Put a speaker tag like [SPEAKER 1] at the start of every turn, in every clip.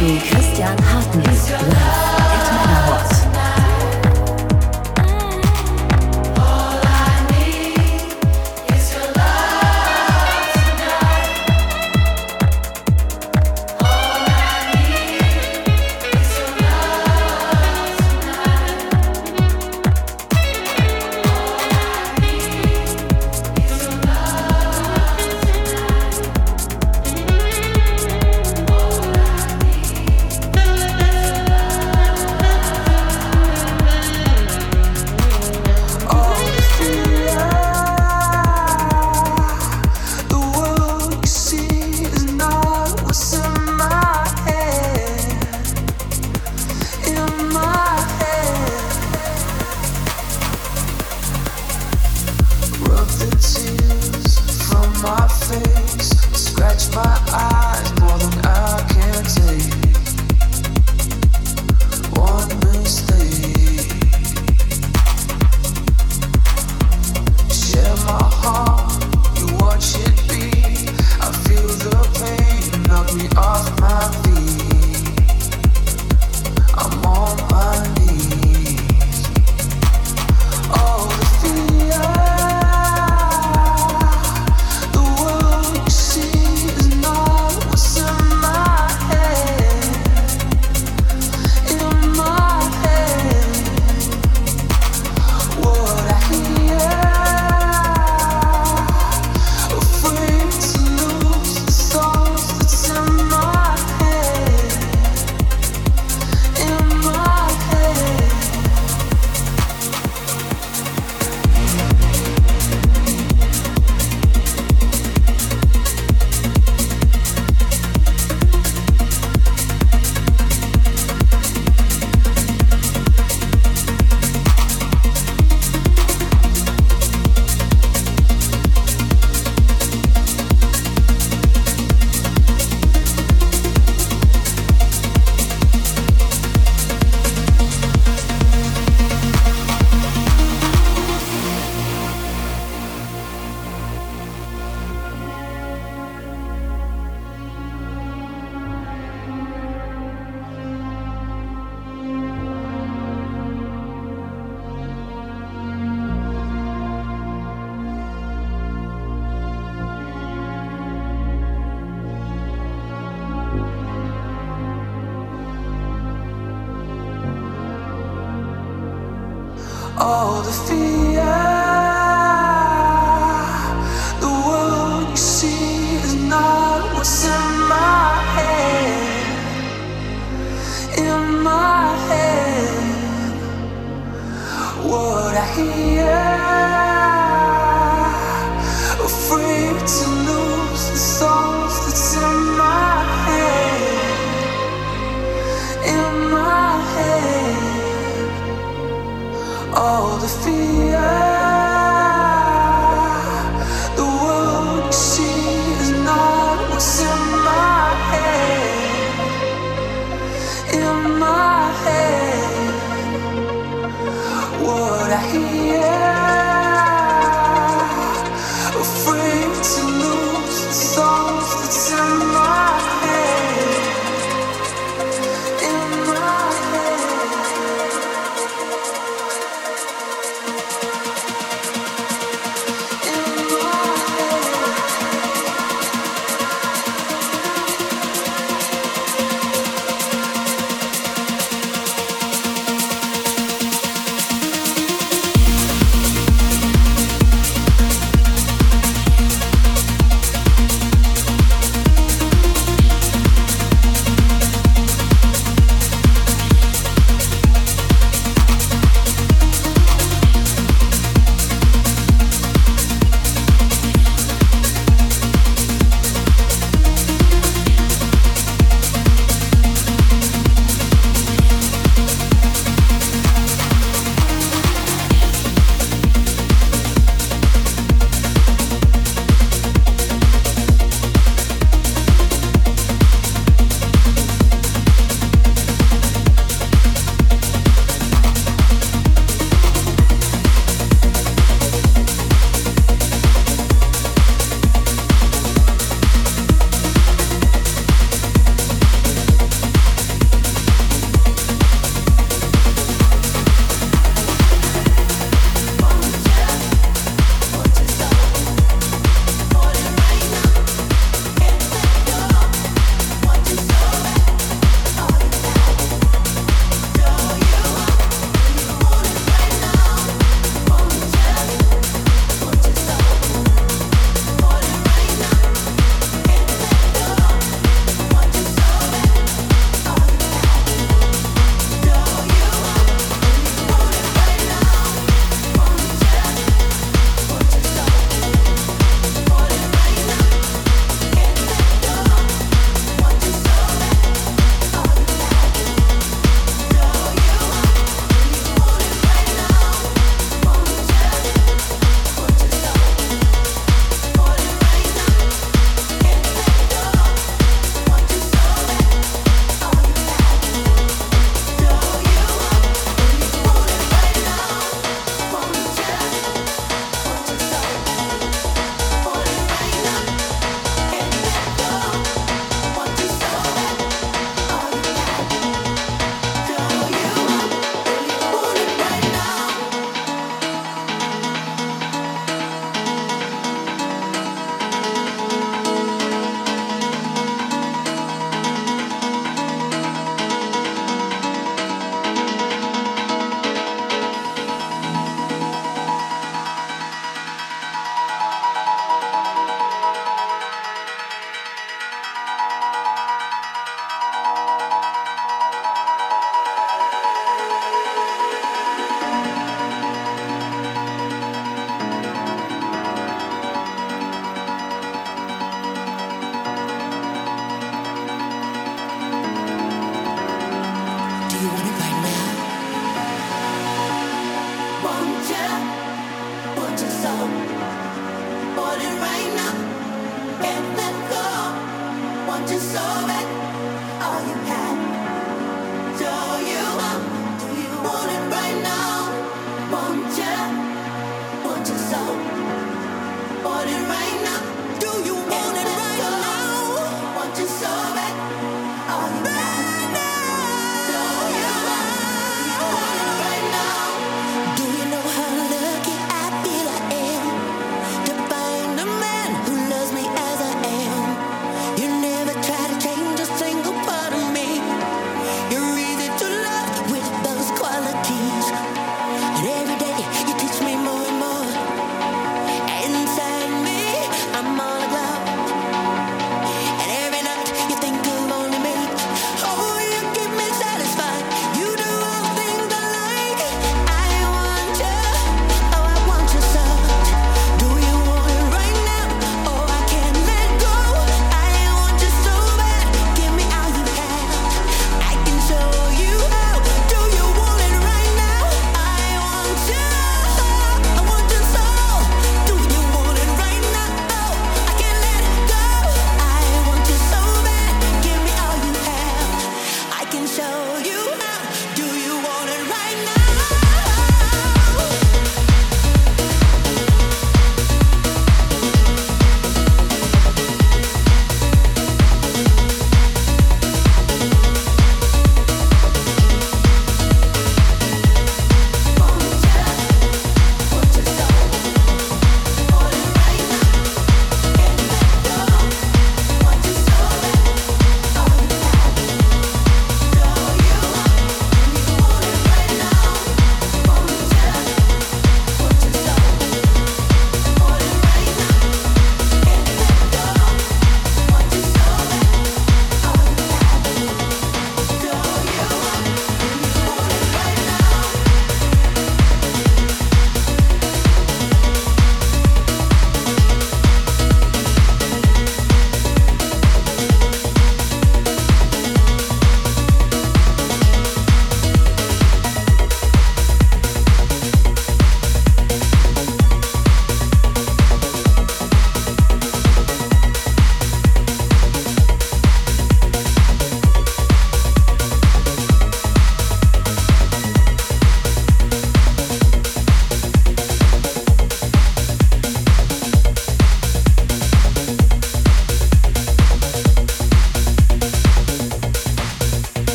[SPEAKER 1] Christian Hartmann.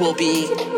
[SPEAKER 1] Will be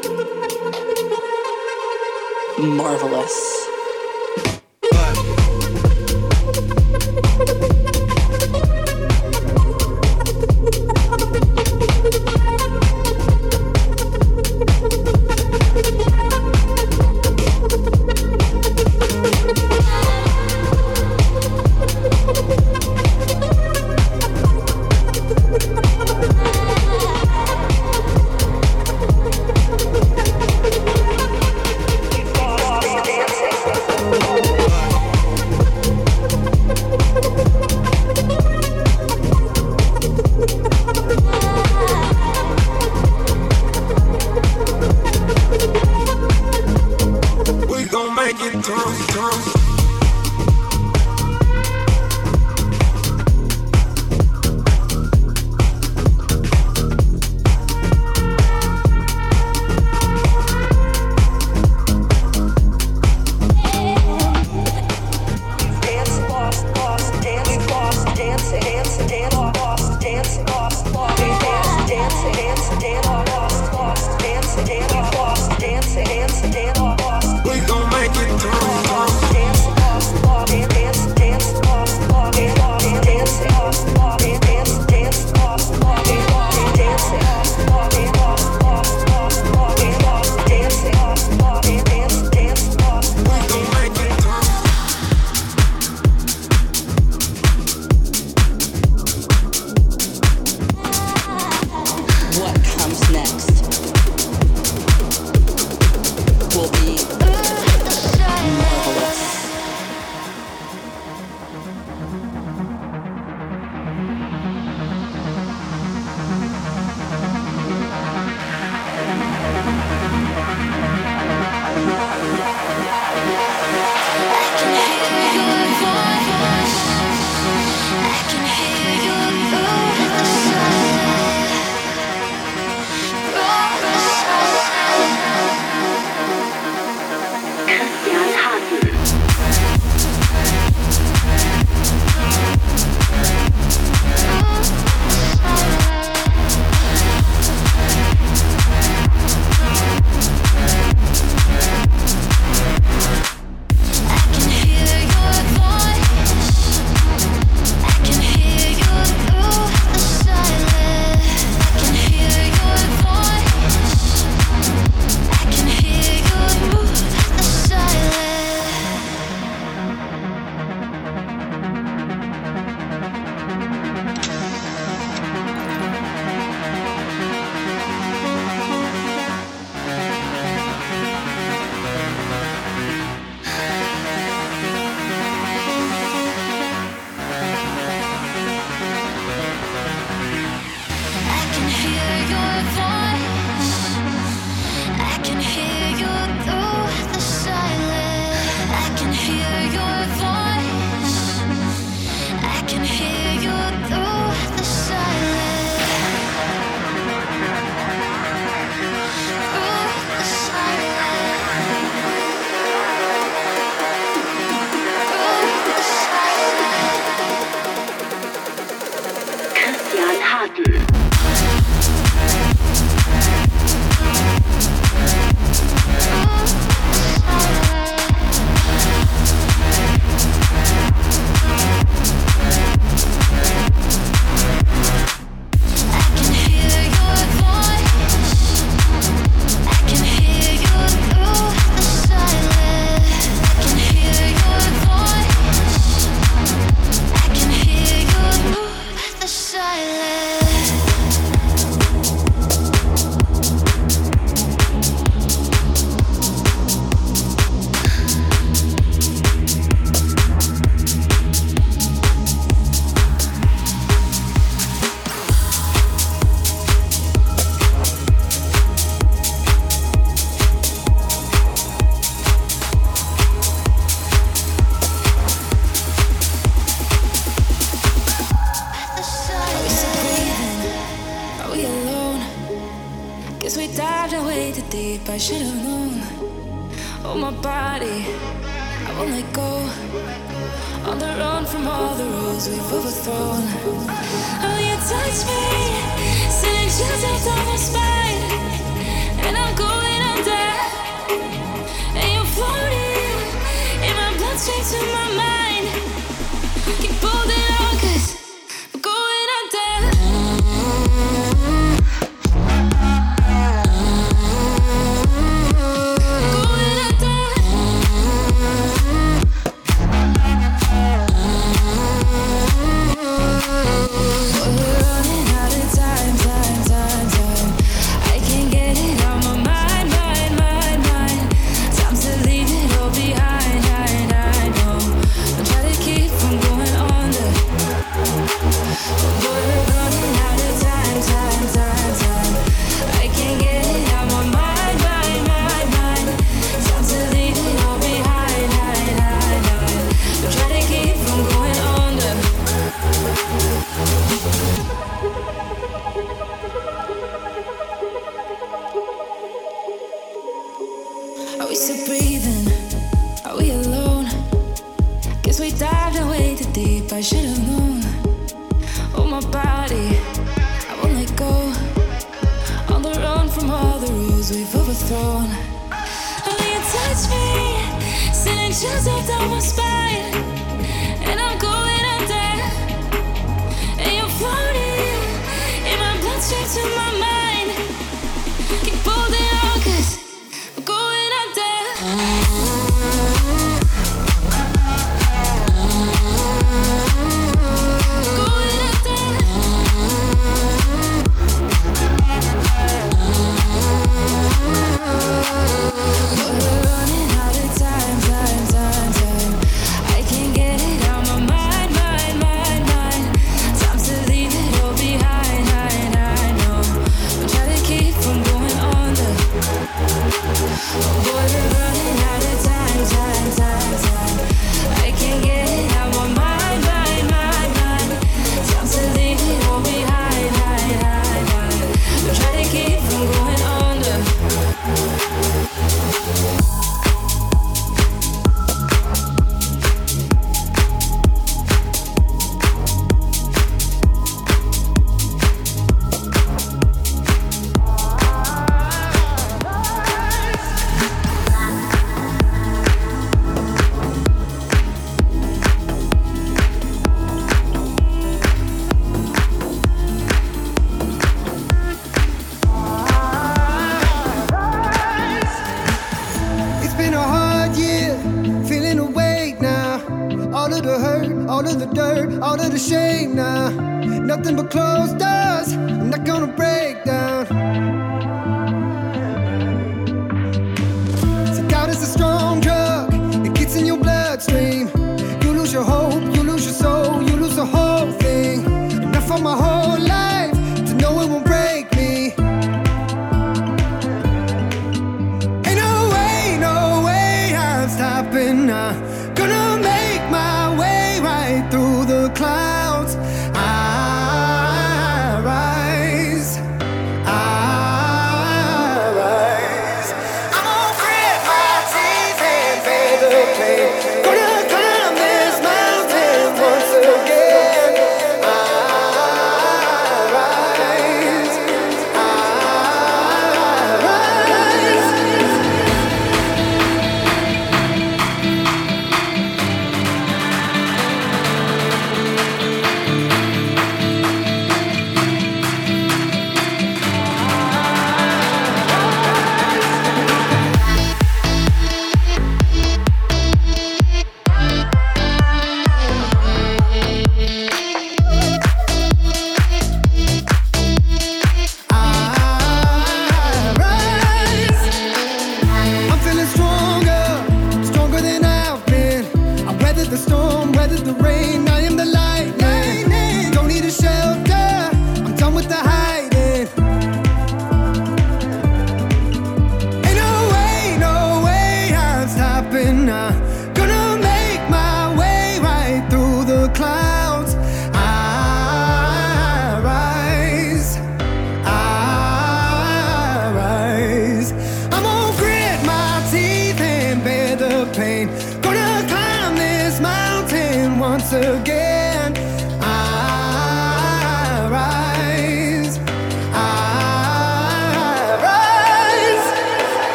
[SPEAKER 2] chills up down my spine,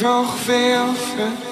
[SPEAKER 3] nog veel verder.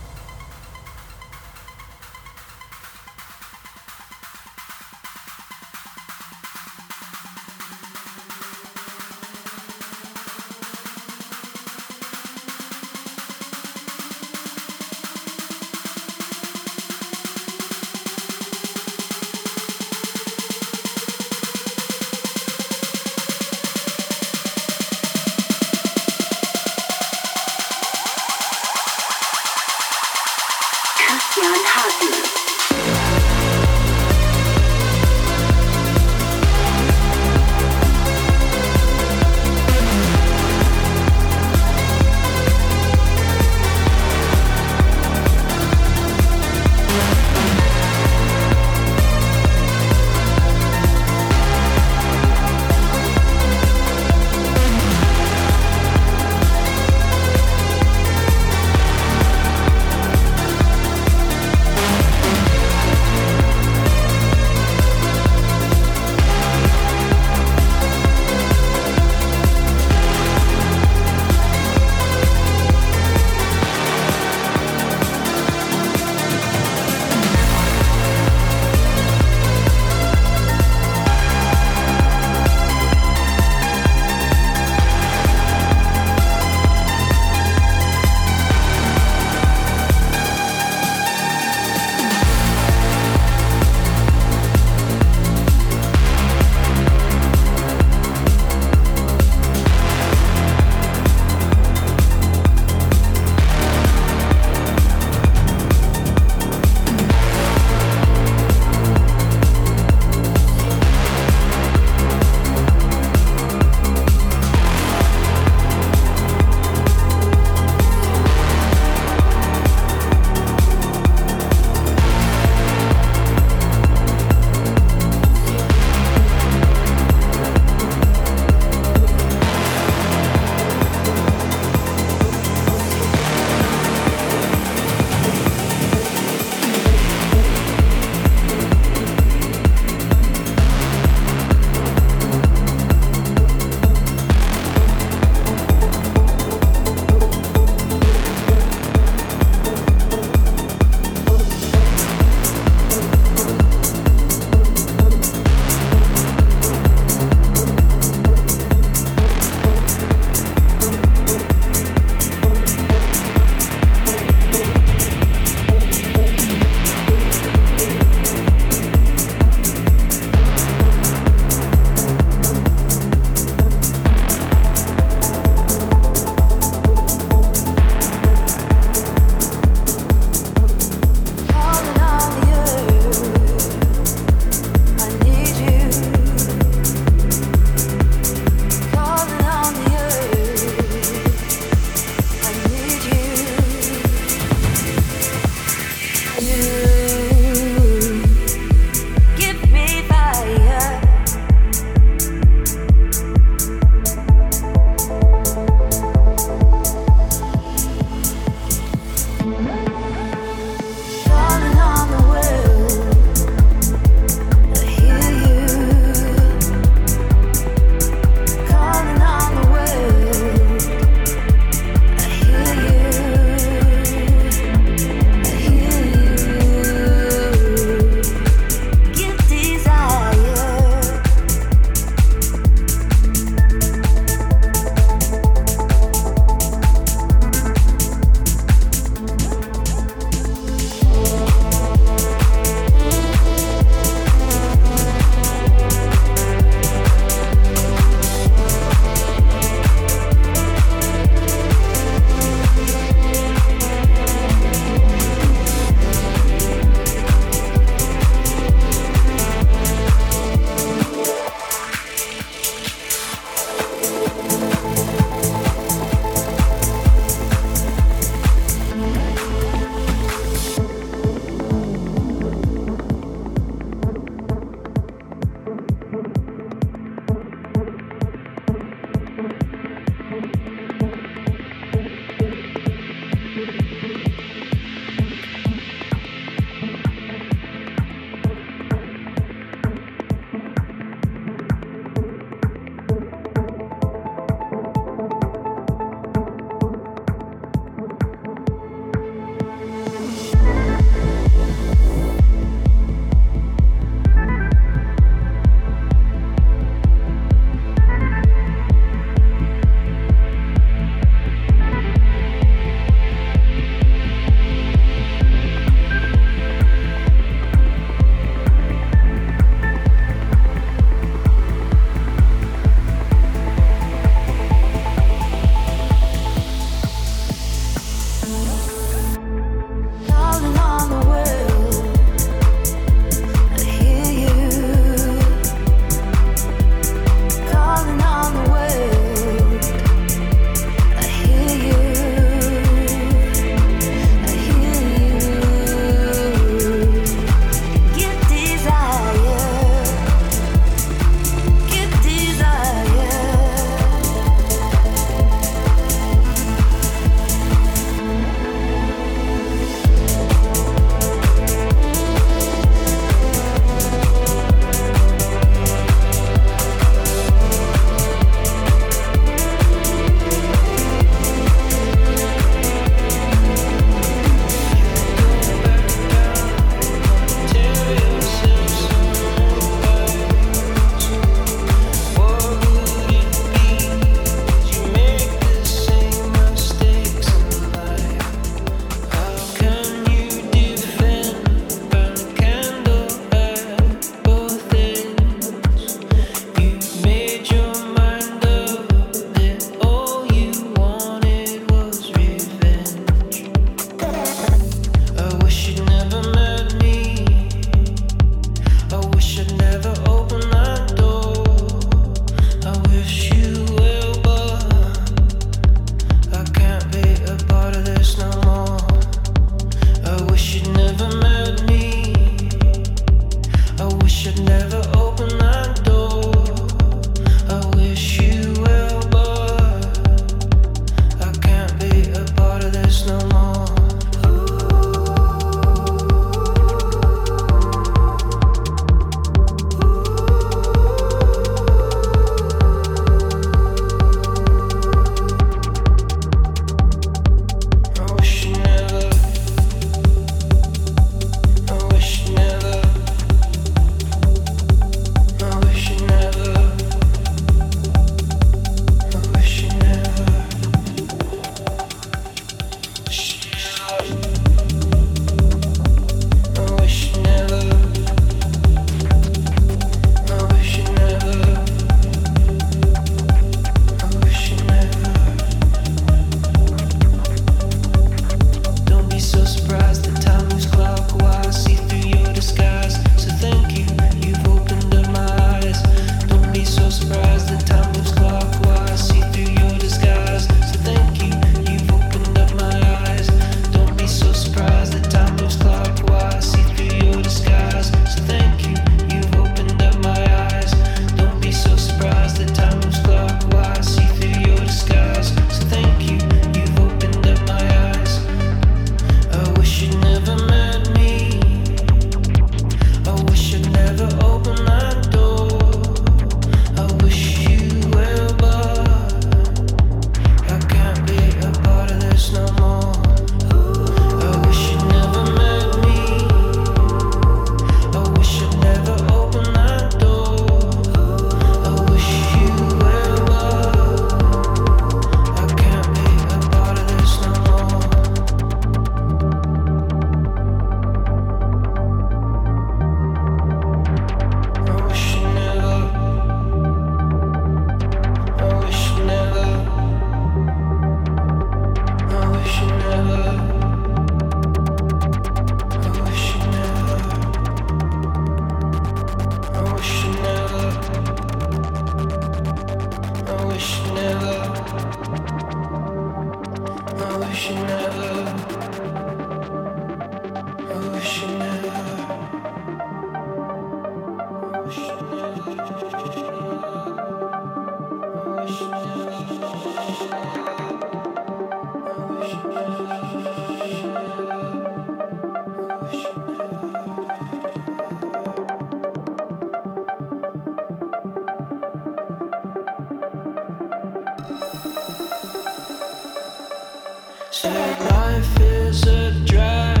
[SPEAKER 4] Never met